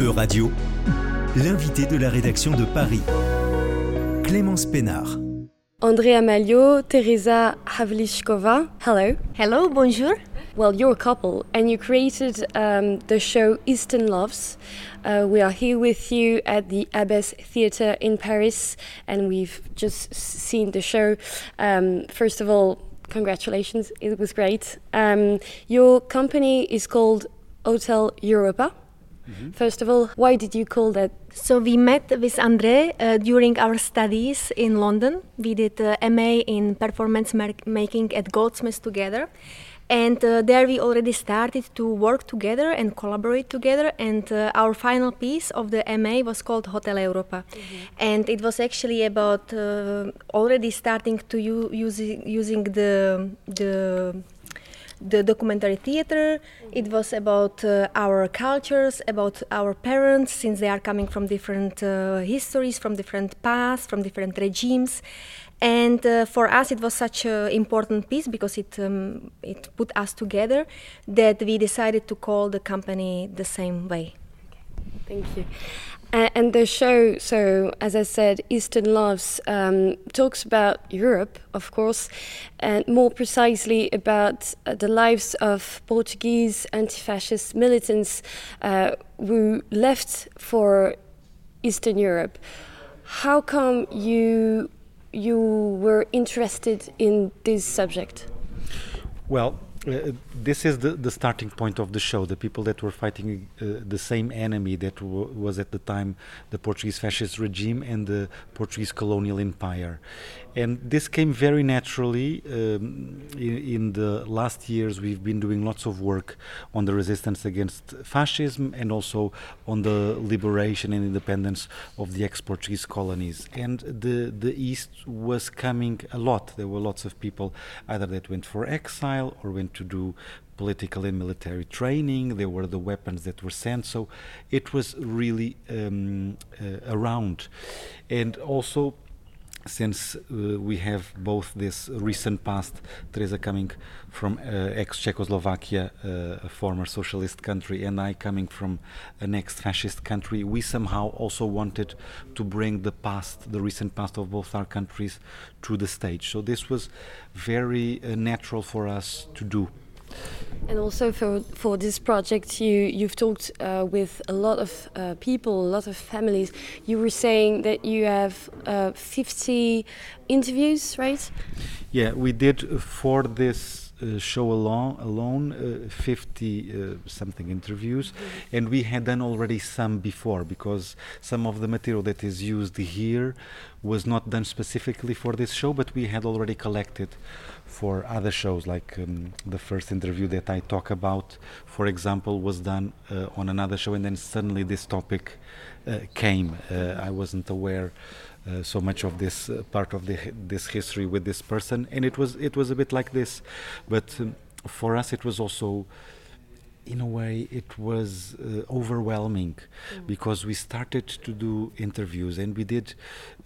E-Radio, l'invité de la rédaction de Paris, Clémence Pénard. Andrea Malio, Teresa Havlishkova. Hello. Hello, bonjour. Well, you're a couple and you created um, the show Eastern Loves. Uh, we are here with you at the Abbess Theatre in Paris and we've just seen the show. Um, first of all, congratulations, it was great. Um, your company is called Hotel Europa. Mm-hmm. First of all, why did you call that? So we met with André uh, during our studies in London. We did uh, MA in performance making at Goldsmiths together. And uh, there we already started to work together and collaborate together. And uh, our final piece of the MA was called Hotel Europa. Mm-hmm. And it was actually about uh, already starting to u- using, using the, the the documentary theater. It was about uh, our cultures, about our parents, since they are coming from different uh, histories, from different paths, from different regimes. And uh, for us, it was such an important piece because it um, it put us together that we decided to call the company the same way. Okay. Thank you. And the show, so as I said, Eastern Loves um, talks about Europe, of course, and more precisely about uh, the lives of Portuguese anti fascist militants uh, who left for Eastern Europe. How come you, you were interested in this subject? Well, uh, this is the, the starting point of the show. The people that were fighting uh, the same enemy that was at the time the Portuguese fascist regime and the Portuguese colonial empire. And this came very naturally. Um, in, in, the last years, we've been doing lots of work on the resistance against fascism and also on the liberation and independence of the ex Portuguese colonies. And the, the East was coming a lot. There were lots of people either that went for exile or went to do political and military training. There were the weapons that were sent. So it was really um, uh, around. And also, since uh, we have both this recent past, Tereza coming from uh, ex Czechoslovakia, uh, a former socialist country, and I coming from an ex fascist country, we somehow also wanted to bring the past, the recent past of both our countries to the stage. So this was very uh, natural for us to do. And also for for this project, you you've talked uh, with a lot of uh, people, a lot of families. You were saying that you have uh, 50 interviews, right? Yeah, we did for this uh, show alone, alone uh, 50 uh, something interviews, mm-hmm. and we had done already some before because some of the material that is used here was not done specifically for this show, but we had already collected for other shows. Like um, the first interview that I talk about, for example, was done uh, on another show, and then suddenly this topic uh, came. Uh, I wasn't aware uh, so much of this uh, part of the, this history with this person, and it was it was a bit like this, but um, for us it was also in a way it was uh, overwhelming mm. because we started to do interviews and we did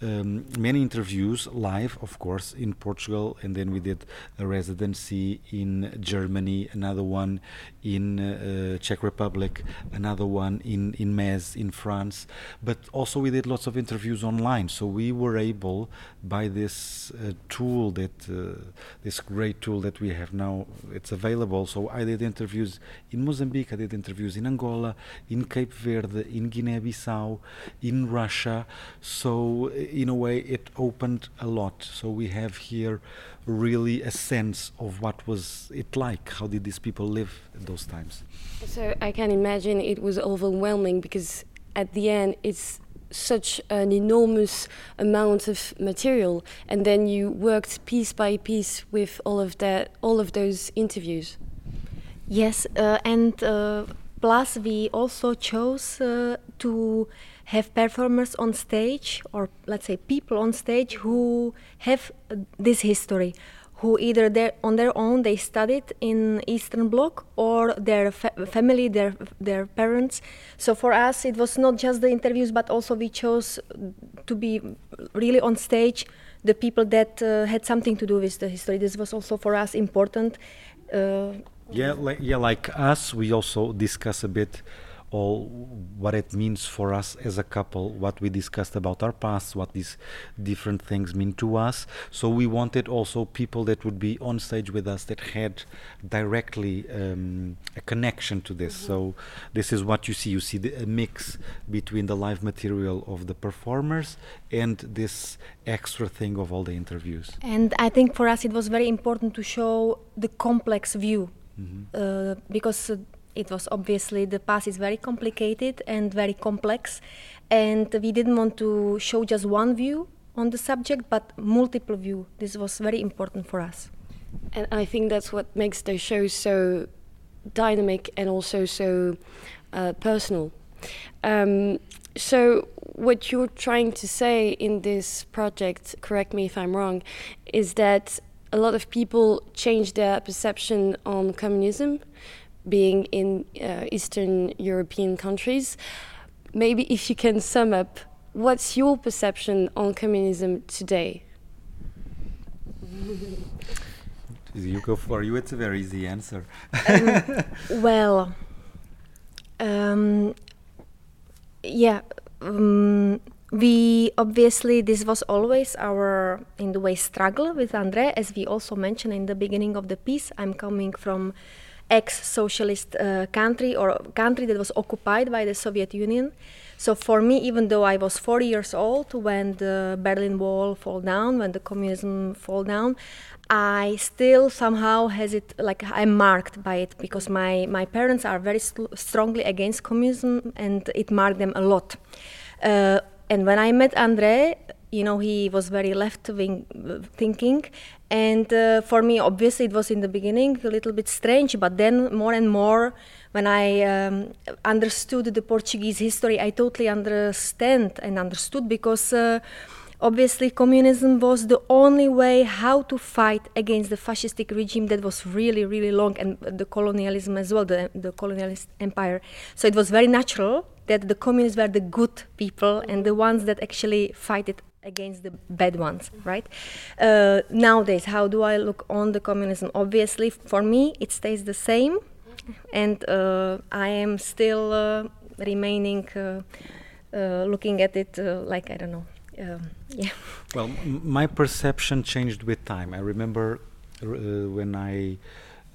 um, many interviews live of course in Portugal and then we did a residency in Germany another one in uh, Czech Republic another one in in Metz in France. But also we did lots of interviews online. So we were able by this uh, tool that uh, this great tool that we have now it's available. So I did interviews in Mozambique, I did interviews in Angola, in Cape Verde, in Guinea-Bissau, in Russia. So in a way, it opened a lot. So we have here really a sense of what was it like. How did these people live at those times? So I can imagine it was overwhelming because at the end it's such an enormous amount of material and then you worked piece by piece with all of that all of those interviews Yes, uh, and uh, plus we also chose uh, to have performers on stage, or let's say people on stage who have this history, who either on their own they studied in Eastern Bloc or their fa family, their their parents. So for us, it was not just the interviews, but also we chose to be really on stage the people that uh, had something to do with the history. This was also for us important. Uh, yeah, like, yeah, like us, we also discuss a bit all what it means for us as a couple, what we discussed about our past, what these different things mean to us. So we wanted also people that would be on stage with us that had directly um, a connection to this. Mm-hmm. So this is what you see. You see the, a mix between the live material of the performers and this extra thing of all the interviews. And I think for us it was very important to show the complex view mm-hmm. uh, because. Uh, it was obviously the past is very complicated and very complex and we didn't want to show just one view on the subject but multiple view this was very important for us and i think that's what makes the show so dynamic and also so uh, personal um, so what you're trying to say in this project correct me if i'm wrong is that a lot of people change their perception on communism being in uh, Eastern European countries. Maybe if you can sum up, what's your perception on communism today? you go for you. It's a very easy answer. um, well, um, yeah. Um, we obviously this was always our in the way struggle with Andre, as we also mentioned in the beginning of the piece. I'm coming from ex-socialist uh, country or country that was occupied by the Soviet Union. So for me, even though I was 40 years old when the Berlin Wall fall down, when the communism fall down, I still somehow has it like I'm marked by it because my my parents are very st- strongly against communism and it marked them a lot. Uh, and when I met Andre, you know, he was very left wing thinking, and uh, for me, obviously, it was in the beginning a little bit strange, but then more and more, when I um, understood the Portuguese history, I totally understand and understood because uh, obviously communism was the only way how to fight against the fascistic regime that was really, really long and the colonialism as well, the, the colonialist empire. So it was very natural that the communists were the good people and the ones that actually fight it against the bad ones, right? Uh, nowadays, how do I look on the communism? Obviously, for me, it stays the same, and uh, I am still uh, remaining uh, uh, looking at it uh, like I don't know. Um, yeah. Well, my perception changed with time. I remember when I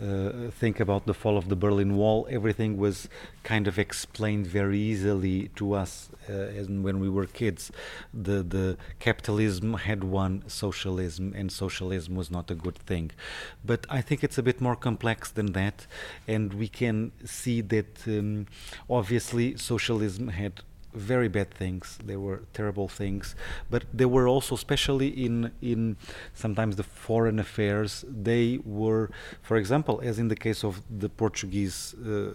uh, think about the fall of the Berlin Wall, everything was kind of explained very easily to us uh, when we were kids. The the capitalism had won socialism, and socialism was not a good thing. But I think it's a bit more complex than that, and we can see that um, obviously socialism had very bad things. They were terrible things, but they were also, especially in in sometimes the foreign affairs, they were, for example, as in the case of the Portuguese, uh,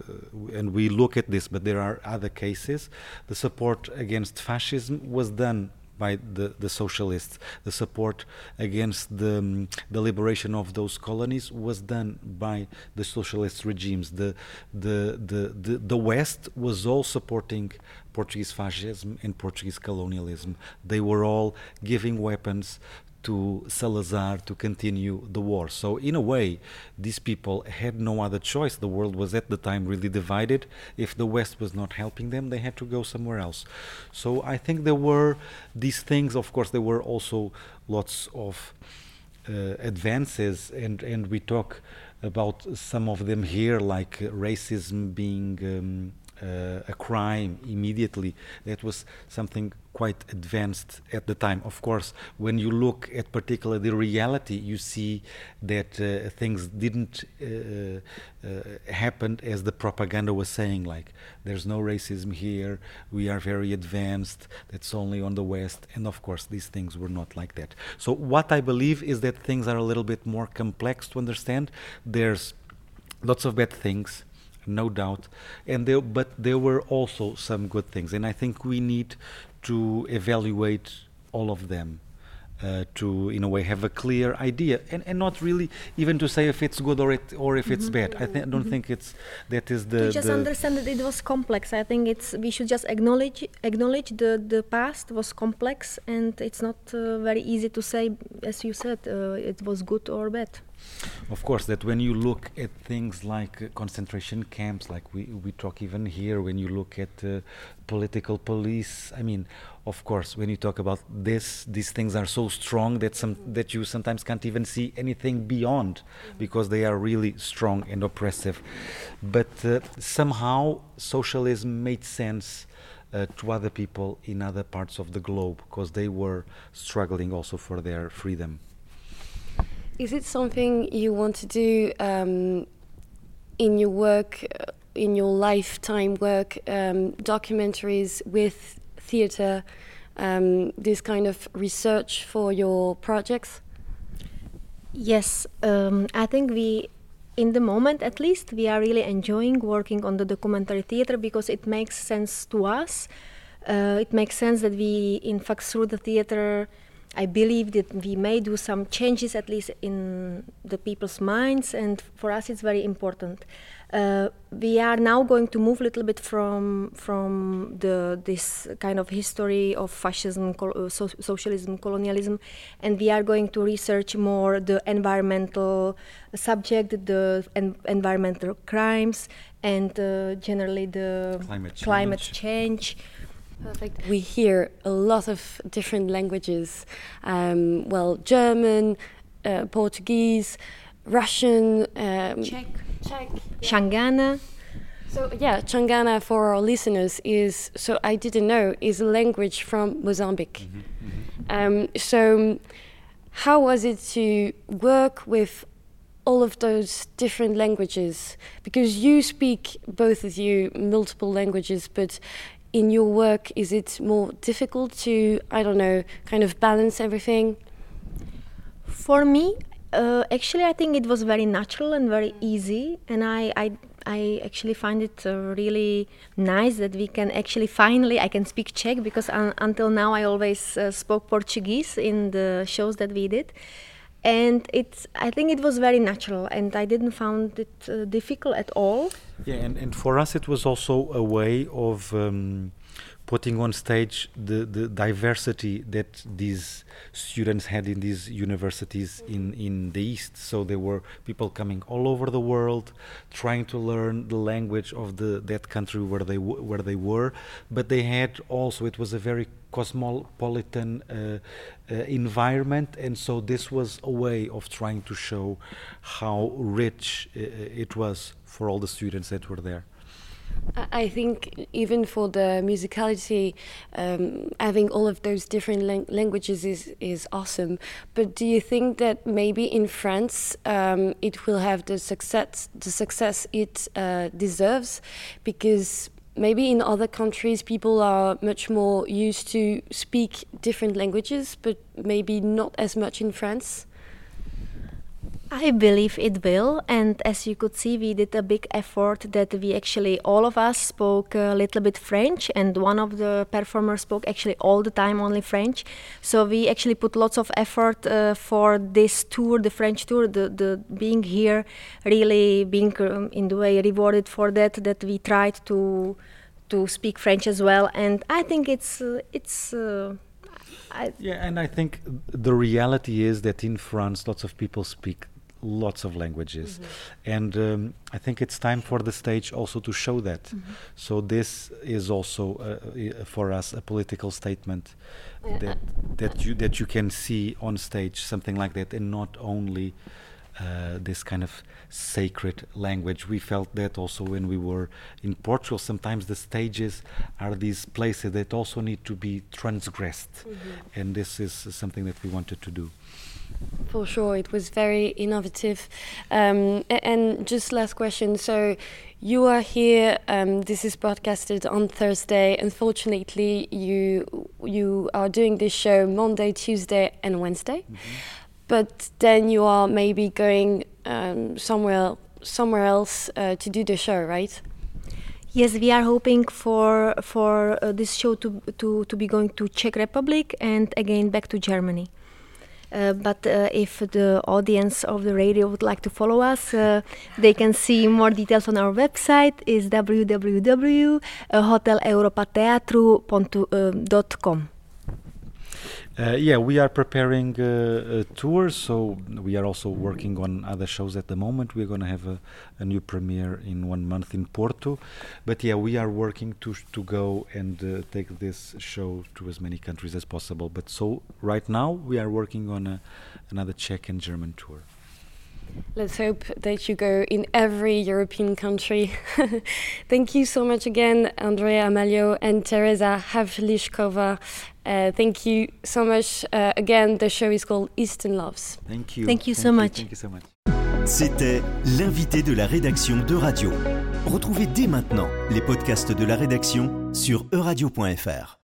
and we look at this, but there are other cases. The support against fascism was done by the, the socialists. The support against the, um, the liberation of those colonies was done by the socialist regimes. The, the, the, the, the West was all supporting Portuguese fascism and Portuguese colonialism. They were all giving weapons to Salazar to continue the war. So, in a way, these people had no other choice. The world was at the time really divided. If the West was not helping them, they had to go somewhere else. So, I think there were these things. Of course, there were also lots of uh, advances, and, and we talk about some of them here, like racism being. Um, a crime immediately. That was something quite advanced at the time. Of course, when you look at particularly the reality, you see that uh, things didn't uh, uh, happen as the propaganda was saying. Like, there's no racism here. We are very advanced. That's only on the West. And of course, these things were not like that. So what I believe is that things are a little bit more complex to understand. There's lots of bad things no doubt. And there, but there were also some good things, and I think we need to evaluate all of them. Uh, to in a way have a clear idea and, and not really even to say if it's good or it or if mm -hmm. it's bad i, th I don't mm -hmm. think it's that is the to just the understand that it was complex i think it's we should just acknowledge acknowledge the the past was complex and it's not uh, very easy to say as you said uh, it was good or bad Of course, that when you look at things like uh, concentration camps, like we, we talk even here, when you look at uh, political police, I mean, of course, when you talk about this, these things are so strong that some that you sometimes can't even see anything beyond, because they are really strong and oppressive. But uh, somehow socialism made sense. Uh, to other people in other parts of the globe because they were struggling also for their freedom. Is it something you want to do um, in your work, uh, in your lifetime work, um, documentaries with theatre, um, this kind of research for your projects? Yes, um, I think we, in the moment at least, we are really enjoying working on the documentary theatre because it makes sense to us. Uh, it makes sense that we, in fact, through the theatre, I believe that we may do some changes, at least in the people's minds, and for us it's very important. Uh, we are now going to move a little bit from from the this kind of history of fascism, col- uh, so- socialism, colonialism, and we are going to research more the environmental subject, the en- environmental crimes, and uh, generally the Climate climate change. Change. Perfect. We hear a lot of different languages. Um, well, German, uh, Portuguese, Russian, um, Czech. Czech. Shangana. So yeah, Changana for our listeners is so I didn't know is a language from Mozambique. Um, so how was it to work with all of those different languages? Because you speak both of you multiple languages, but in your work, is it more difficult to I don't know kind of balance everything? For me, uh, actually, I think it was very natural and very easy, and I, I, I actually find it uh, really nice that we can actually finally I can speak Czech because un- until now I always uh, spoke Portuguese in the shows that we did, and it's I think it was very natural, and I didn't find it uh, difficult at all. Yeah, and, and for us it was also a way of um, putting on stage the, the diversity that these students had in these universities in, in the East. So there were people coming all over the world, trying to learn the language of the that country where they where they were, but they had also it was a very cosmopolitan uh, uh, environment, and so this was a way of trying to show how rich uh, it was for all the students that were there. I think even for the musicality, um, having all of those different lang- languages is, is awesome. But do you think that maybe in France um, it will have the success the success it uh, deserves? Because maybe in other countries people are much more used to speak different languages, but maybe not as much in France. I believe it will, and as you could see, we did a big effort that we actually all of us spoke a little bit French, and one of the performers spoke actually all the time only French. So we actually put lots of effort uh, for this tour, the French tour, the, the being here, really being um, in the way rewarded for that. That we tried to to speak French as well, and I think it's uh, it's. Uh, Yeah, and I think the reality is that in France, lots of people speak lots of languages, and um, I think it's time for the stage also to show that. So this is also uh, i- for us a political statement that that you that you can see on stage something like that, and not only. Uh, this kind of sacred language. We felt that also when we were in Portugal. Sometimes the stages are these places that also need to be transgressed, and this is something that we wanted to do. For sure, it was very innovative. Um, and just last question. So, you are here. Um, this is broadcasted on Thursday. Unfortunately, you you are doing this show Monday, Tuesday, and Wednesday. But then you are maybe going um, somewhere somewhere else uh, to do the show, right? Yes, we are hoping for for uh, this show to, to to be going to Czech Republic and again back to Germany. Uh, but uh, if the audience of the radio would like to follow us, uh, they can see more details on our website is www.hoteleuropateatru.com. Uh, yeah, we are preparing uh, a tour, so we are also working on other shows at the moment. We're going to have a, a, new premiere in one month in Porto, but yeah, we are working to to go and uh, take this show to as many countries as possible. But so right now we are working on a, another Czech and German tour. Let's hope that you go in every European country. thank you so much again, Andrea Amalio and Teresa Havlishkova. Uh, thank you so much. Uh, again, the show is called Eastern Loves. Thank you. Thank you so much. Thank you so much. C'était l'invité de la rédaction de Radio. Retrouvez dès maintenant les podcasts de la rédaction sur euradio.fr.